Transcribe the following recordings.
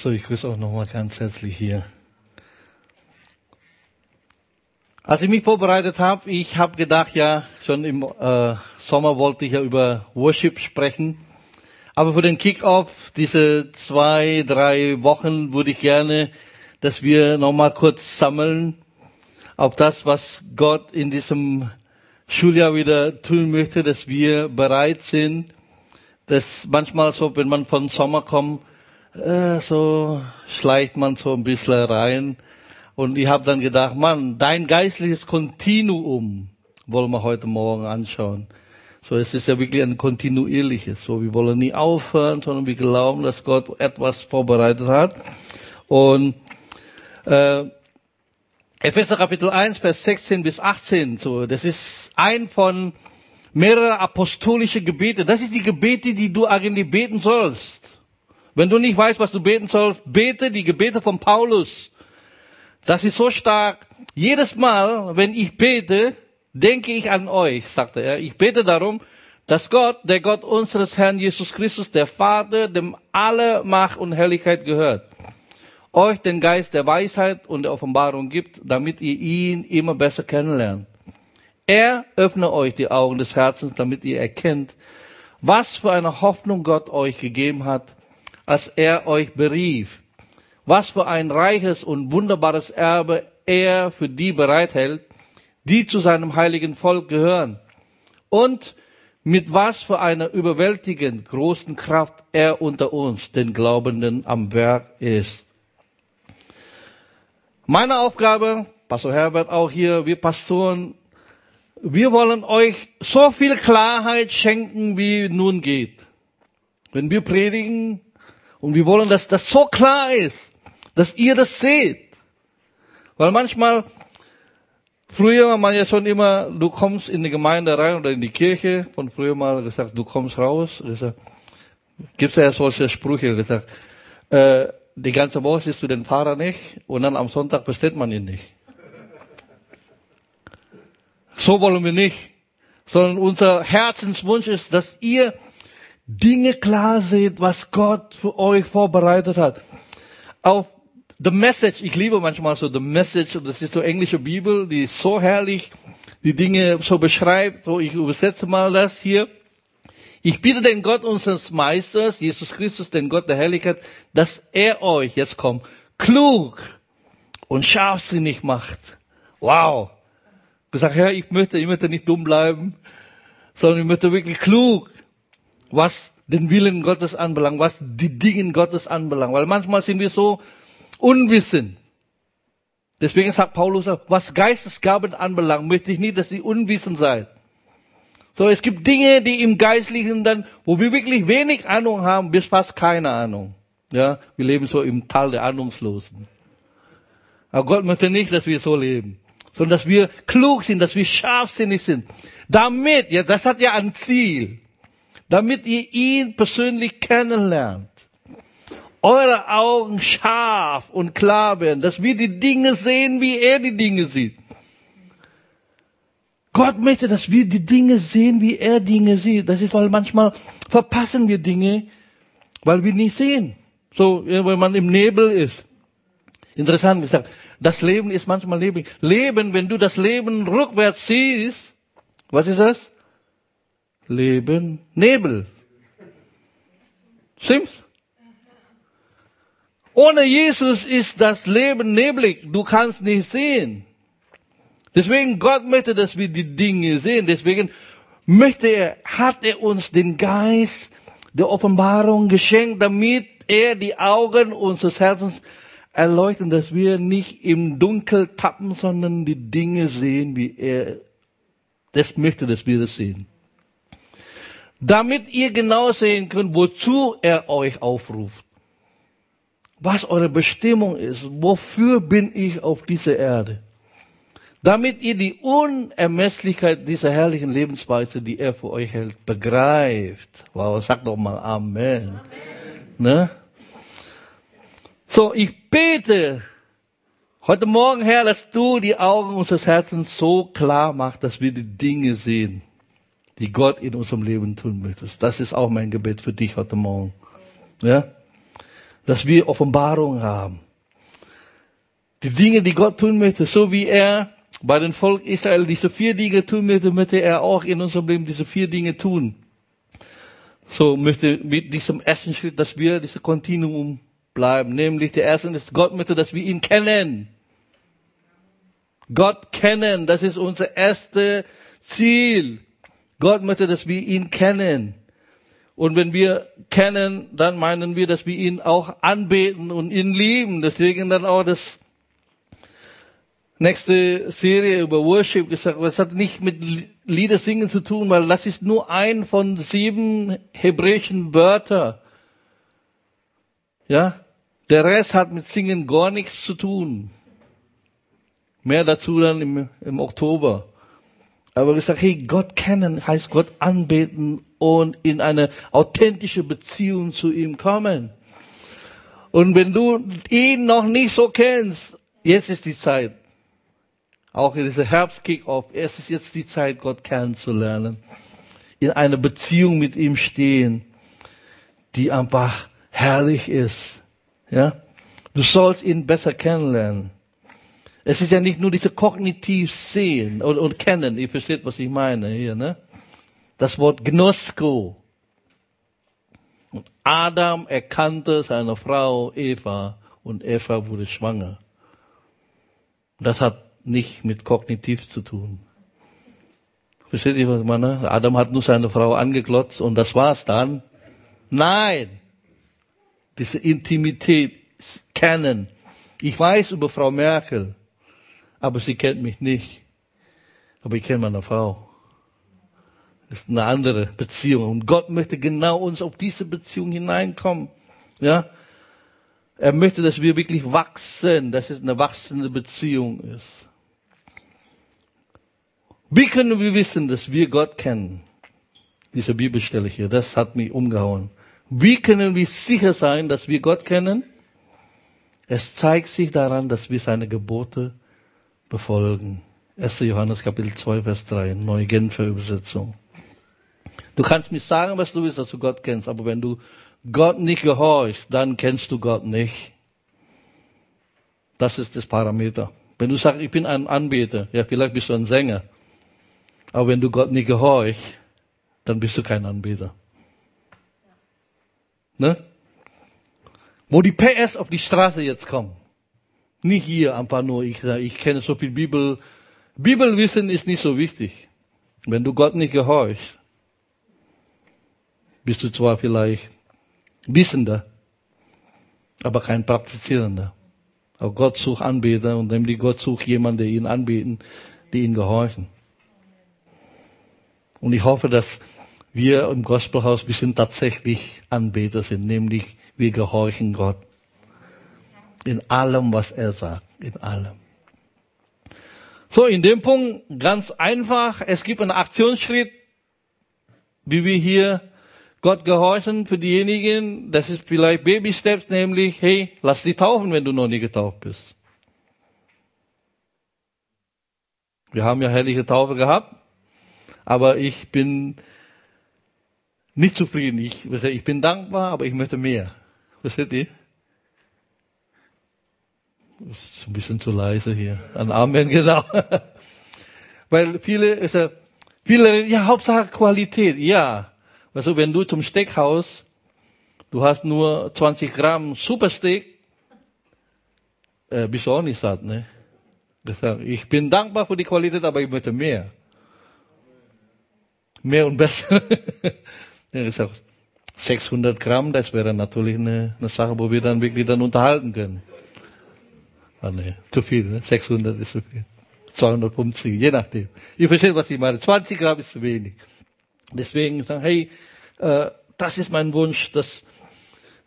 So, ich grüße auch nochmal ganz herzlich hier. Als ich mich vorbereitet habe, ich habe gedacht, ja, schon im äh, Sommer wollte ich ja über Worship sprechen. Aber für den Kickoff, diese zwei, drei Wochen, würde ich gerne, dass wir nochmal kurz sammeln auf das, was Gott in diesem Schuljahr wieder tun möchte, dass wir bereit sind, dass manchmal so, wenn man von Sommer kommt, äh, so schleicht man so ein bisschen rein. Und ich habe dann gedacht, Mann, dein geistliches Kontinuum wollen wir heute Morgen anschauen. So, es ist ja wirklich ein kontinuierliches. So, wir wollen nie aufhören, sondern wir glauben, dass Gott etwas vorbereitet hat. Und äh, Epheser Kapitel 1, Vers 16 bis 18, so, das ist ein von mehreren apostolischen Gebete. Das ist die Gebete, die du eigentlich beten sollst. Wenn du nicht weißt, was du beten sollst, bete die Gebete von Paulus. Das ist so stark. Jedes Mal, wenn ich bete, denke ich an euch, sagte er. Ich bete darum, dass Gott, der Gott unseres Herrn Jesus Christus, der Vater, dem alle Macht und Herrlichkeit gehört, euch den Geist der Weisheit und der Offenbarung gibt, damit ihr ihn immer besser kennenlernt. Er öffne euch die Augen des Herzens, damit ihr erkennt, was für eine Hoffnung Gott euch gegeben hat als er euch berief. Was für ein reiches und wunderbares Erbe er für die bereithält, die zu seinem heiligen Volk gehören. Und mit was für einer überwältigend großen Kraft er unter uns, den Glaubenden, am Werk ist. Meine Aufgabe, Pastor Herbert auch hier, wir Pastoren, wir wollen euch so viel Klarheit schenken, wie nun geht. Wenn wir predigen, und wir wollen, dass das so klar ist, dass ihr das seht. Weil manchmal, früher war man ja schon immer, du kommst in die Gemeinde rein oder in die Kirche, von früher mal gesagt, du kommst raus. Gibt es ja solche Sprüche gesagt, äh, die ganze Woche siehst du den Fahrer nicht und dann am Sonntag bestellt man ihn nicht. So wollen wir nicht, sondern unser Herzenswunsch ist, dass ihr Dinge klar seht, was Gott für euch vorbereitet hat. Auf The Message, ich liebe manchmal so The Message, das ist so englische Bibel, die ist so herrlich, die Dinge so beschreibt, so ich übersetze mal das hier. Ich bitte den Gott unseres Meisters, Jesus Christus, den Gott der Herrlichkeit, dass er euch, jetzt kommt, klug und scharfsinnig macht. Wow. Gesagt, Herr, ich möchte, ich möchte nicht dumm bleiben, sondern ich möchte wirklich klug was den Willen Gottes anbelangt, was die Dinge Gottes anbelangt. Weil manchmal sind wir so unwissend. Deswegen sagt Paulus, was Geistesgaben anbelangt, möchte ich nicht, dass ihr unwissend seid. So, es gibt Dinge, die im Geistlichen dann, wo wir wirklich wenig Ahnung haben, bis fast keine Ahnung. Ja, wir leben so im Tal der Ahnungslosen. Aber Gott möchte nicht, dass wir so leben, sondern dass wir klug sind, dass wir scharfsinnig sind. Damit, ja, das hat ja ein Ziel damit ihr ihn persönlich kennenlernt. Eure Augen scharf und klar werden, dass wir die Dinge sehen, wie er die Dinge sieht. Gott möchte, dass wir die Dinge sehen, wie er Dinge sieht. Das ist, weil manchmal verpassen wir Dinge, weil wir nicht sehen. So, wenn man im Nebel ist. Interessant gesagt, das Leben ist manchmal Leben. Leben, wenn du das Leben rückwärts siehst, was ist das? Leben Nebel. Stimmt's? Ohne Jesus ist das Leben neblig. Du kannst nicht sehen. Deswegen Gott möchte, dass wir die Dinge sehen. Deswegen möchte er, hat er uns den Geist der Offenbarung geschenkt, damit er die Augen unseres Herzens erleuchtet, dass wir nicht im Dunkel tappen, sondern die Dinge sehen, wie er das möchte, dass wir das sehen damit ihr genau sehen könnt, wozu er euch aufruft. Was eure Bestimmung ist, wofür bin ich auf dieser Erde. Damit ihr die Unermesslichkeit dieser herrlichen Lebensweise, die er für euch hält, begreift. Wow, sag doch mal Amen. Amen. Ne? So, ich bete heute Morgen, Herr, dass du die Augen unseres Herzens so klar machst, dass wir die Dinge sehen die Gott in unserem Leben tun möchte. Das ist auch mein Gebet für dich heute Morgen. Ja? dass wir Offenbarung haben. Die Dinge, die Gott tun möchte, so wie er bei dem Volk Israel diese vier Dinge tun möchte, möchte er auch in unserem Leben diese vier Dinge tun. So möchte mit diesem ersten Schritt, dass wir dieses Kontinuum bleiben. Nämlich der erste ist, Gott möchte, dass wir ihn kennen. Gott kennen, das ist unser erstes Ziel. Gott möchte, dass wir ihn kennen. Und wenn wir kennen, dann meinen wir, dass wir ihn auch anbeten und ihn lieben. Deswegen dann auch das nächste Serie über Worship gesagt, das hat nicht mit Liedersingen zu tun, weil das ist nur ein von sieben hebräischen Wörtern. Ja? Der Rest hat mit Singen gar nichts zu tun. Mehr dazu dann im, im Oktober. Aber gesagt, hey, Gott kennen heißt Gott anbeten und in eine authentische Beziehung zu ihm kommen. Und wenn du ihn noch nicht so kennst, jetzt ist die Zeit. Auch in dieser Herbst-Kick-Off, es ist jetzt die Zeit, Gott kennenzulernen. In einer Beziehung mit ihm stehen, die einfach herrlich ist. Ja? Du sollst ihn besser kennenlernen. Es ist ja nicht nur diese kognitiv sehen und, und kennen. Ihr versteht, was ich meine hier, ne? Das Wort Gnosko. Und Adam erkannte seine Frau Eva und Eva wurde schwanger. Das hat nicht mit kognitiv zu tun. Versteht ihr, was ich meine? Adam hat nur seine Frau angeklotzt und das war's dann. Nein! Diese Intimität kennen. Ich weiß über Frau Merkel, aber sie kennt mich nicht. Aber ich kenne meine Frau. Das ist eine andere Beziehung. Und Gott möchte genau uns auf diese Beziehung hineinkommen. Ja? Er möchte, dass wir wirklich wachsen, dass es eine wachsende Beziehung ist. Wie können wir wissen, dass wir Gott kennen? Diese Bibelstelle hier, das hat mich umgehauen. Wie können wir sicher sein, dass wir Gott kennen? Es zeigt sich daran, dass wir seine Gebote befolgen. 1. Johannes Kapitel 2, Vers 3, neue Genfer Übersetzung. Du kannst mir sagen, was du willst, dass du Gott kennst, aber wenn du Gott nicht gehorchst, dann kennst du Gott nicht. Das ist das Parameter. Wenn du sagst, ich bin ein Anbeter, ja, vielleicht bist du ein Sänger, aber wenn du Gott nicht gehorchst, dann bist du kein Anbeter. Ne? Wo die PS auf die Straße jetzt kommen. Nicht hier einfach nur, ich, ich kenne so viel Bibel. Bibelwissen ist nicht so wichtig. Wenn du Gott nicht gehorchst, bist du zwar vielleicht Wissender, aber kein Praktizierender. Aber Gott sucht Anbeter und nämlich Gott sucht jemanden, der ihn anbeten, die ihn gehorchen. Und ich hoffe, dass wir im Gospelhaus, wir sind tatsächlich Anbeter sind, nämlich wir gehorchen Gott. In allem, was er sagt. In allem. So, in dem Punkt ganz einfach. Es gibt einen Aktionsschritt, wie wir hier Gott gehorchen für diejenigen. Das ist vielleicht Baby Steps, nämlich, hey, lass dich taufen, wenn du noch nie getauft bist. Wir haben ja herrliche Taufe gehabt, aber ich bin nicht zufrieden. Ich, ich bin dankbar, aber ich möchte mehr. Versteht ihr? Ist ein bisschen zu leise hier. Ein Amen, genau. Weil viele, ist ja, viele, ja, Hauptsache Qualität, ja. Also wenn du zum Steakhaus, du hast nur 20 Gramm Supersteak, äh, bist du auch nicht satt, ne? Ich bin dankbar für die Qualität, aber ich möchte mehr. Mehr und besser. ja, ich sag, 600 Gramm, das wäre natürlich eine, eine Sache, wo wir dann wirklich dann unterhalten können. Ah, nee, zu viel, ne? 600 ist zu viel. 250, je nachdem. Ihr versteht, was ich meine. 20 Gramm ist zu wenig. Deswegen sagen, hey, äh, das ist mein Wunsch, dass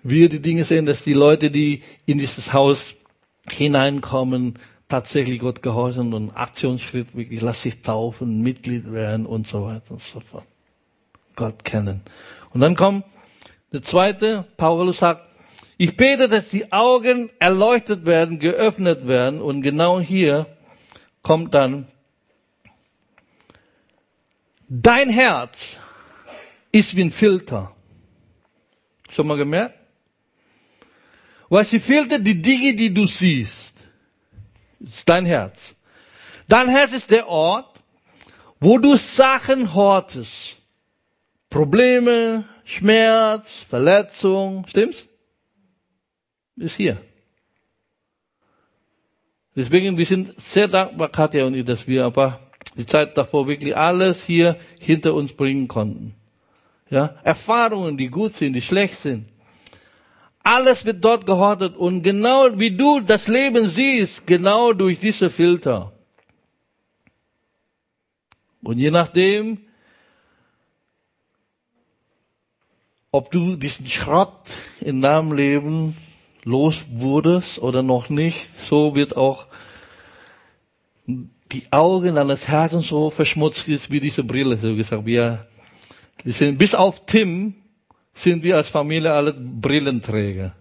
wir die Dinge sehen, dass die Leute, die in dieses Haus hineinkommen, tatsächlich Gott gehorchen und Aktionsschritt wirklich, lass sich taufen, Mitglied werden und so weiter und so fort. Gott kennen. Und dann kommt der zweite, Paulus sagt, ich bete, dass die Augen erleuchtet werden, geöffnet werden. Und genau hier kommt dann, dein Herz ist wie ein Filter. Schon mal gemerkt? Weil sie filtert die Dinge, die du siehst. Ist dein Herz. Dein Herz ist der Ort, wo du Sachen hortest. Probleme, Schmerz, Verletzung, stimmt's? Ist hier. Deswegen, wir sind sehr dankbar, Katja und ich, dass wir aber die Zeit davor wirklich alles hier hinter uns bringen konnten. Ja, Erfahrungen, die gut sind, die schlecht sind. Alles wird dort gehortet und genau wie du das Leben siehst, genau durch diese Filter. Und je nachdem, ob du diesen Schrott in deinem Leben los wurdest oder noch nicht, so wird auch die Augen deines Herzens so verschmutzt wie diese Brille, so gesagt. Wir, sind, bis auf Tim sind wir als Familie alle Brillenträger.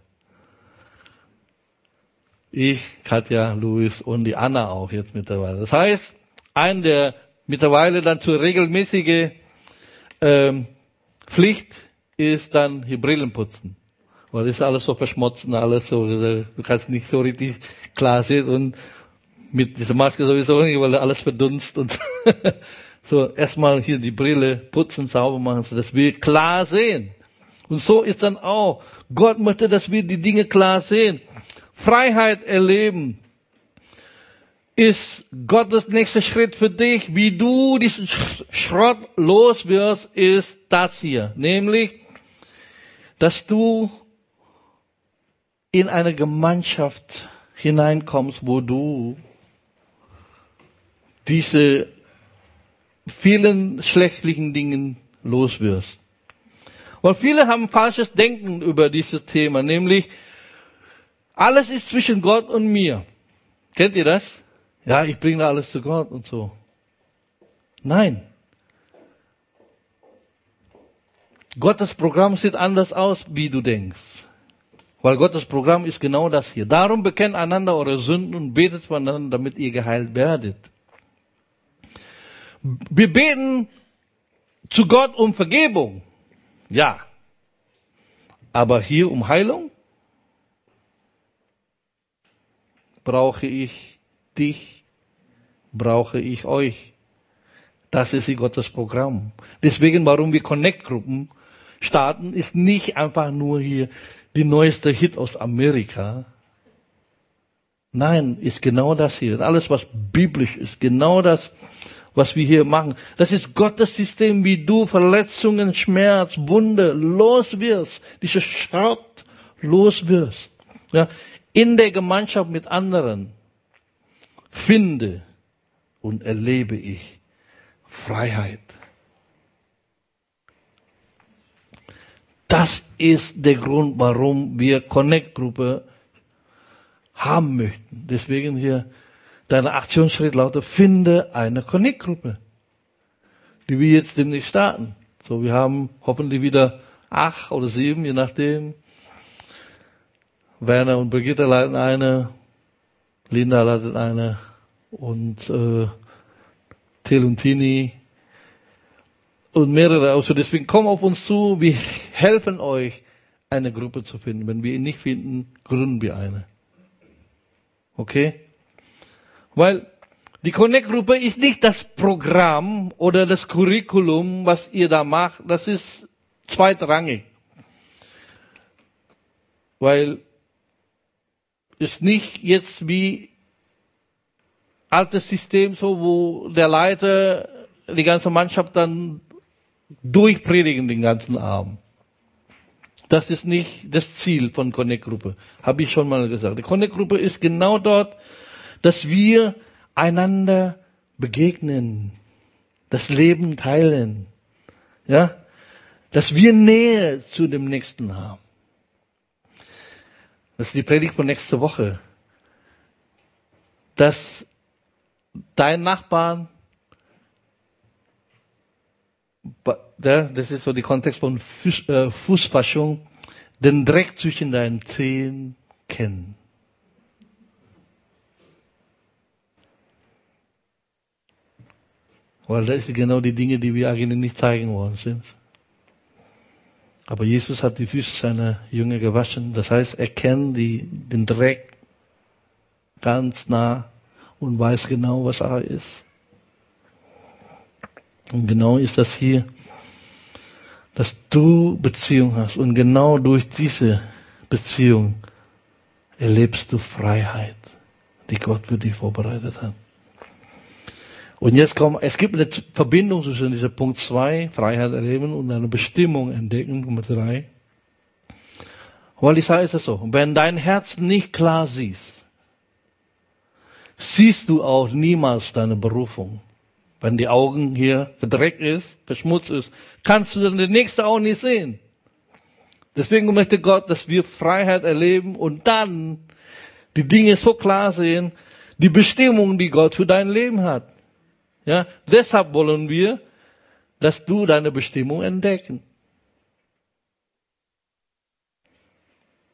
Ich, Katja, Luis und die Anna auch jetzt mittlerweile. Das heißt, ein der mittlerweile dann zur regelmäßige ähm, Pflicht ist dann hier Brillen putzen. Weil das ist alles so verschmutzt und alles so, du kannst nicht so richtig klar sehen und mit dieser Maske sowieso nicht, weil alles verdunst und so erstmal hier die Brille putzen, sauber machen, so dass wir klar sehen. Und so ist dann auch. Gott möchte, dass wir die Dinge klar sehen. Freiheit erleben ist Gottes nächster Schritt für dich, wie du diesen Schrott los wirst, ist das hier. Nämlich, dass du in eine Gemeinschaft hineinkommst, wo du diese vielen schlechtlichen Dingen los wirst. Weil viele haben falsches Denken über dieses Thema, nämlich alles ist zwischen Gott und mir. Kennt ihr das? Ja, ich bringe alles zu Gott und so. Nein. Gottes Programm sieht anders aus, wie du denkst. Weil Gottes Programm ist genau das hier. Darum bekennt einander eure Sünden und betet voneinander, damit ihr geheilt werdet. Wir beten zu Gott um Vergebung. Ja. Aber hier um Heilung brauche ich dich, brauche ich euch. Das ist Gottes Programm. Deswegen, warum wir Connect-Gruppen starten, ist nicht einfach nur hier die neueste Hit aus Amerika. Nein, ist genau das hier. Alles, was biblisch ist, genau das, was wir hier machen. Das ist Gottes System, wie du Verletzungen, Schmerz, Wunde los wirst, diese Schrott los wirst. Ja, in der Gemeinschaft mit anderen finde und erlebe ich Freiheit. Das ist der Grund, warum wir Connect-Gruppe haben möchten. Deswegen hier Deine Aktionsschritt lautet, finde eine Connect-Gruppe, die wir jetzt demnächst starten. So, wir haben hoffentlich wieder acht oder sieben, je nachdem. Werner und Brigitte leiten eine, Linda leitet eine und äh, Till und Tini und mehrere. Also deswegen komm auf uns zu, wir helfen euch, eine Gruppe zu finden. Wenn wir ihn nicht finden, gründen wir eine. Okay? Weil die Connect-Gruppe ist nicht das Programm oder das Curriculum, was ihr da macht. Das ist zweitrangig. Weil ist nicht jetzt wie altes System so, wo der Leiter die ganze Mannschaft dann durchpredigen den ganzen Abend. Das ist nicht das Ziel von Connect-Gruppe. Habe ich schon mal gesagt. Die Connect-Gruppe ist genau dort, dass wir einander begegnen, das Leben teilen, ja, dass wir Nähe zu dem Nächsten haben. Das ist die Predigt von nächster Woche. Dass dein Nachbarn, das ist so die Kontext von äh, Fußwaschung, den Dreck zwischen deinen Zehen kennen. Weil das sind genau die Dinge, die wir eigentlich nicht zeigen wollen. Stimmt's? Aber Jesus hat die Füße seiner Jünger gewaschen. Das heißt, er kennt die, den Dreck ganz nah und weiß genau, was er ist. Und genau ist das hier, dass du Beziehung hast und genau durch diese Beziehung erlebst du Freiheit, die Gott für dich vorbereitet hat. Und jetzt kommt, es gibt eine Verbindung zwischen dieser Punkt 2, Freiheit erleben, und eine Bestimmung entdecken, Nummer 3. Weil ich sage es so, wenn dein Herz nicht klar siehst, siehst du auch niemals deine Berufung. Wenn die Augen hier verdreckt ist, verschmutzt ist, kannst du das nächste auch nicht sehen. Deswegen möchte Gott, dass wir Freiheit erleben und dann die Dinge so klar sehen, die Bestimmung, die Gott für dein Leben hat. Ja, deshalb wollen wir, dass du deine Bestimmung entdecken.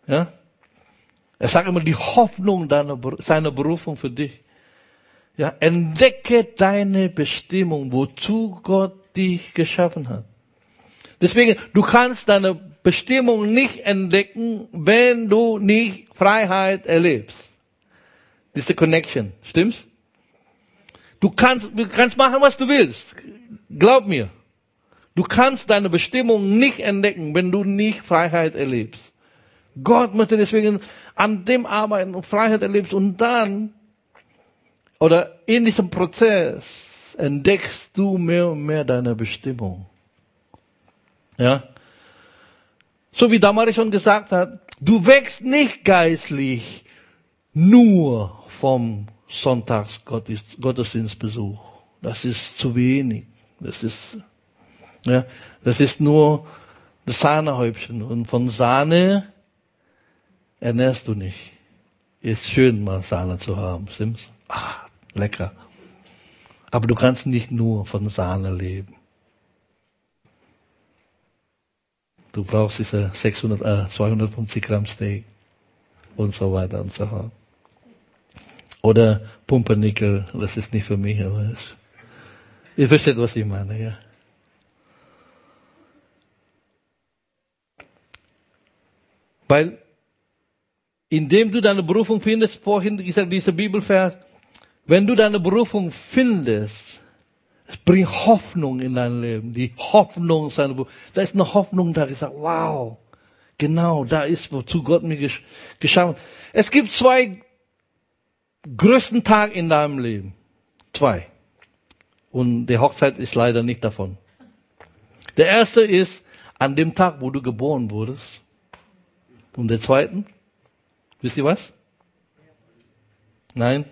Ja, er sagt immer die Hoffnung deiner, seiner Berufung für dich. Ja, entdecke deine Bestimmung, wozu Gott dich geschaffen hat. Deswegen, du kannst deine Bestimmung nicht entdecken, wenn du nicht Freiheit erlebst. Diese Connection, stimmt's? Du kannst, du kannst machen, was du willst. Glaub mir. Du kannst deine Bestimmung nicht entdecken, wenn du nicht Freiheit erlebst. Gott möchte deswegen an dem arbeiten und Freiheit erlebst und dann oder in diesem Prozess entdeckst du mehr und mehr deine Bestimmung. Ja? So wie damals schon gesagt hat, du wächst nicht geistlich nur vom Sonntagsgottesdienstbesuch. Das ist zu wenig. Das ist, ja, das ist nur das Sahnehäubchen. Und von Sahne ernährst du nicht. Ist schön, mal Sahne zu haben, stimmt's? Ah, lecker. Aber du kannst nicht nur von Sahne leben. Du brauchst diese 600, äh, 250 Gramm Steak und so weiter und so fort. Oder Pumpernickel, das ist nicht für mich, aber es, ihr versteht, was ich meine, ja. Weil, indem du deine Berufung findest, vorhin gesagt, dieser Bibelvers, wenn du deine Berufung findest, es bringt Hoffnung in dein Leben. Die Hoffnung seiner Berufung. Da ist eine Hoffnung da. Ich sage, wow, genau, da ist, wozu Gott mir geschaffen hat. Es gibt zwei größten Tag in deinem Leben. Zwei. Und die Hochzeit ist leider nicht davon. Der erste ist an dem Tag, wo du geboren wurdest. Und der zweite, wisst ihr was? Nein,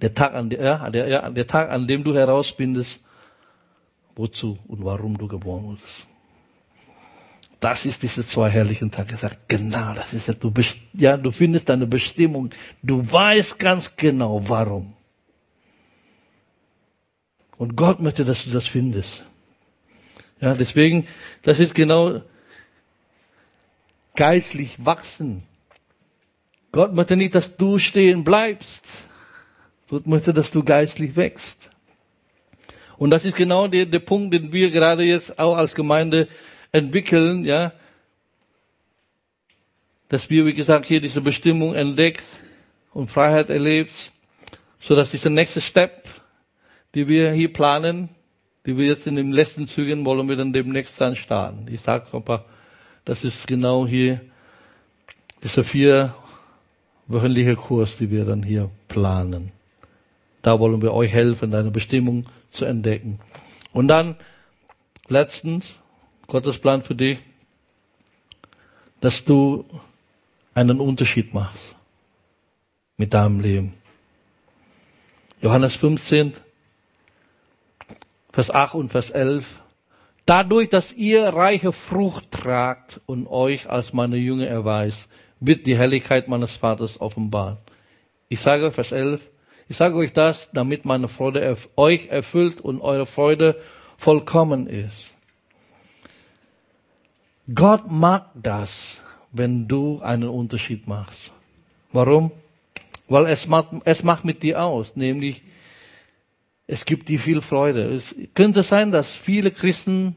der Tag, an, der, ja, der Tag, an dem du herausfindest, wozu und warum du geboren wurdest. Das ist diese zwei herrlichen Tage. Sagt, genau, das ist ja, du bist, ja, du findest deine Bestimmung. Du weißt ganz genau, warum. Und Gott möchte, dass du das findest. Ja, deswegen, das ist genau geistlich wachsen. Gott möchte nicht, dass du stehen bleibst. Gott möchte, dass du geistlich wächst. Und das ist genau der, der Punkt, den wir gerade jetzt auch als Gemeinde entwickeln, ja. Dass wir, wie gesagt, hier diese Bestimmung entdeckt und Freiheit erlebt, so dass dieser nächste Step, die wir hier planen, die wir jetzt in den letzten Zügen wollen wir dann demnächst dann starten. Ich sage aber, das ist genau hier dieser vier wöchentliche Kurs, die wir dann hier planen. Da wollen wir euch helfen, deine Bestimmung zu entdecken. Und dann, letztens, Gottes Plan für dich, dass du einen Unterschied machst mit deinem Leben. Johannes 15, Vers 8 und Vers 11. Dadurch, dass ihr reiche Frucht tragt und euch als meine Jünger erweist, wird die Herrlichkeit meines Vaters offenbart. Ich sage Vers 11, ich sage euch das, damit meine Freude euch erfüllt und eure Freude vollkommen ist. Gott mag das, wenn du einen Unterschied machst. Warum? Weil es macht, es macht mit dir aus, nämlich es gibt dir viel Freude. Es könnte sein, dass viele Christen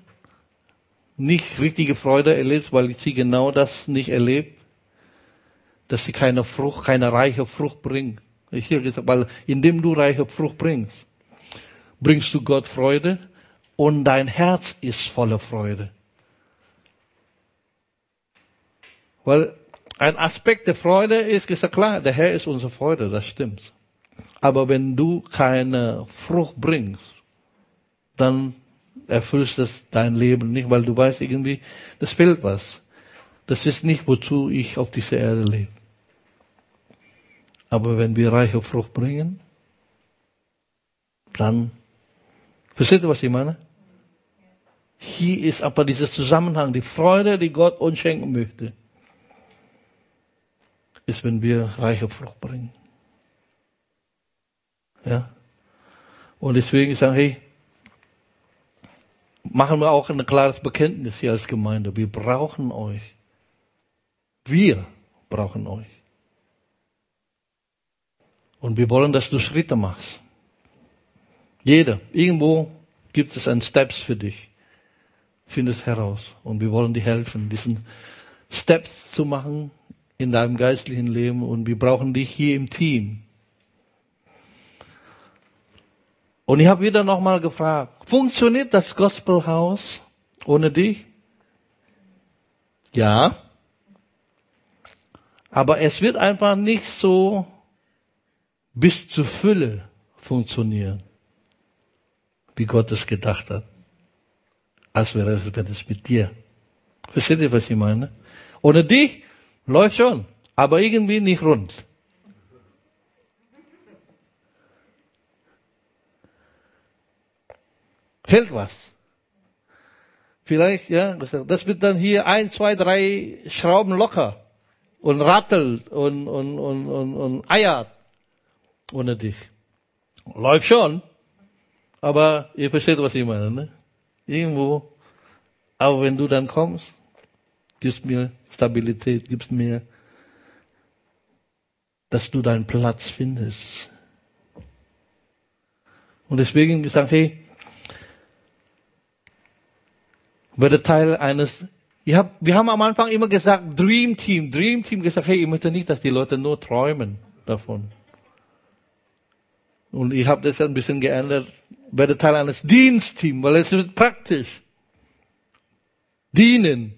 nicht richtige Freude erlebst, weil sie genau das nicht erlebt, dass sie keine Frucht, keine reiche Frucht bringt. Habe gesagt, weil indem du reiche Frucht bringst, bringst du Gott Freude und dein Herz ist voller Freude. Weil ein Aspekt der Freude ist, ist ja klar, der Herr ist unsere Freude, das stimmt. Aber wenn du keine Frucht bringst, dann erfüllst das dein Leben nicht, weil du weißt irgendwie, das fehlt was. Das ist nicht, wozu ich auf dieser Erde lebe. Aber wenn wir reiche Frucht bringen, dann, versteht ihr, was ich meine? Hier ist aber dieser Zusammenhang, die Freude, die Gott uns schenken möchte, ist, wenn wir reiche Frucht bringen. Ja? Und deswegen sagen, hey, machen wir auch ein klares Bekenntnis hier als Gemeinde. Wir brauchen euch. Wir brauchen euch. Und wir wollen, dass du Schritte machst. Jeder. Irgendwo gibt es ein Steps für dich. Find es heraus. Und wir wollen dir helfen, diesen Steps zu machen in deinem geistlichen Leben. Und wir brauchen dich hier im Team. Und ich habe wieder nochmal gefragt, funktioniert das Gospelhaus ohne dich? Ja. Aber es wird einfach nicht so bis zur Fülle funktionieren, wie Gott es gedacht hat. Als wäre es mit dir. Versteht ihr, was ich meine? Ohne dich läuft schon, aber irgendwie nicht rund. Fehlt was. Vielleicht, ja, das wird dann hier ein, zwei, drei Schrauben locker und rattelt und, und, und, und, und eiert ohne dich. Läuft schon, aber ihr versteht, was ich meine, ne? Irgendwo. Aber wenn du dann kommst, gibst mir Stabilität, gibst mir, dass du deinen Platz findest. Und deswegen gesagt, hey, werde Teil eines, hab, wir haben am Anfang immer gesagt, Dream Team, Dream Team gesagt, hey, ich möchte nicht, dass die Leute nur träumen davon. Und ich habe das ein bisschen geändert, werde Teil eines Dienstteams, weil es wird praktisch. Dienen.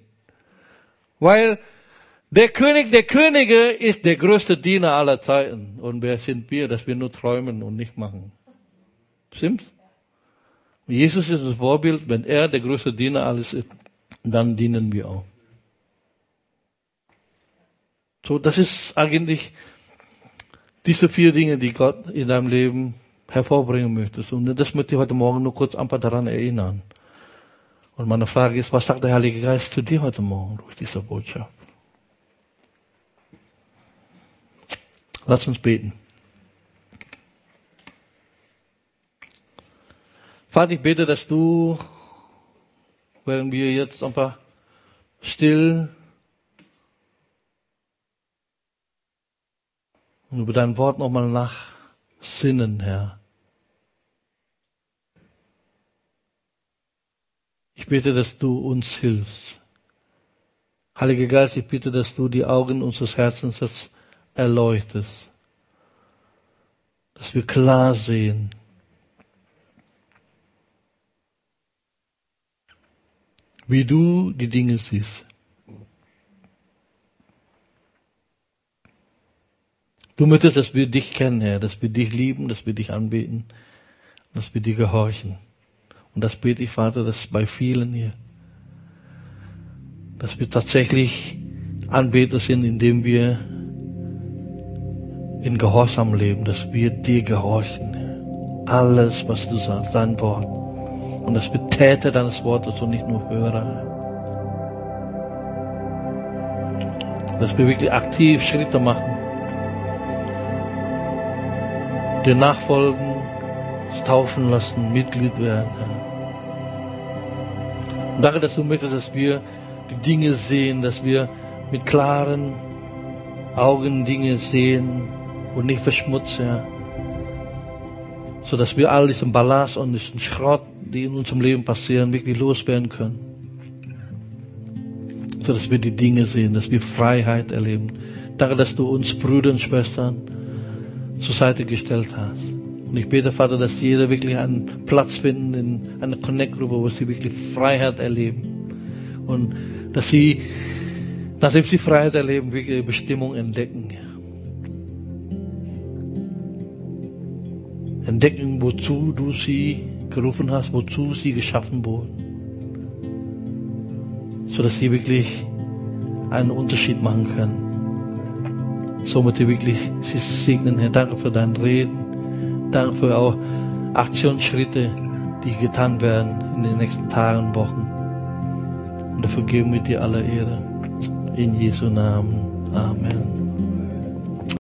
Weil der König der Könige ist der größte Diener aller Zeiten. Und wer sind wir, dass wir nur träumen und nicht machen? Stimmt's? Jesus ist das Vorbild, wenn er der größte Diener alles ist, dann dienen wir auch. So, das ist eigentlich diese vier Dinge, die Gott in deinem Leben hervorbringen möchte. Und das möchte ich heute Morgen nur kurz einfach daran erinnern. Und meine Frage ist, was sagt der Heilige Geist zu dir heute Morgen durch diese Botschaft? Lass uns beten. Vater, ich bete, dass du, während wir jetzt einfach still und über dein Wort nochmal nachsinnen, Herr. Ich bitte, dass du uns hilfst. Heiliger Geist, ich bitte, dass du die Augen unseres Herzens erleuchtest, dass wir klar sehen, wie du die Dinge siehst. Du möchtest, dass wir dich kennen, Herr, dass wir dich lieben, dass wir dich anbeten, dass wir dir gehorchen. Und das bete ich, Vater, dass bei vielen hier, dass wir tatsächlich Anbeter sind, indem wir in Gehorsam leben, dass wir dir gehorchen. Alles, was du sagst, dein Wort. Und dass wir Täter deines Wortes und nicht nur Hörer. Dass wir wirklich aktiv Schritte machen dir nachfolgen, taufen lassen, Mitglied werden. Und danke, dass du möchtest, dass wir die Dinge sehen, dass wir mit klaren Augen Dinge sehen und nicht verschmutzen, Herr. So dass wir all diesen Ballast und diesen Schrott, die in unserem Leben passieren, wirklich loswerden können. so dass wir die Dinge sehen, dass wir Freiheit erleben. Danke, dass du uns Brüder und Schwestern zur Seite gestellt hast. Und ich bete, Vater, dass jeder wirklich einen Platz finden in einer Connect-Gruppe, wo sie wirklich Freiheit erleben. Und dass sie, nachdem sie Freiheit erleben, wirklich ihre Bestimmung entdecken. Entdecken, wozu du sie gerufen hast, wozu sie geschaffen wurden. Sodass sie wirklich einen Unterschied machen können. Somit wirklich sie segnen, Herr. Danke für dein Reden. Danke für auch Aktionsschritte, die getan werden in den nächsten Tagen und Wochen. Und dafür geben wir dir alle Ehre. In Jesu Namen. Amen.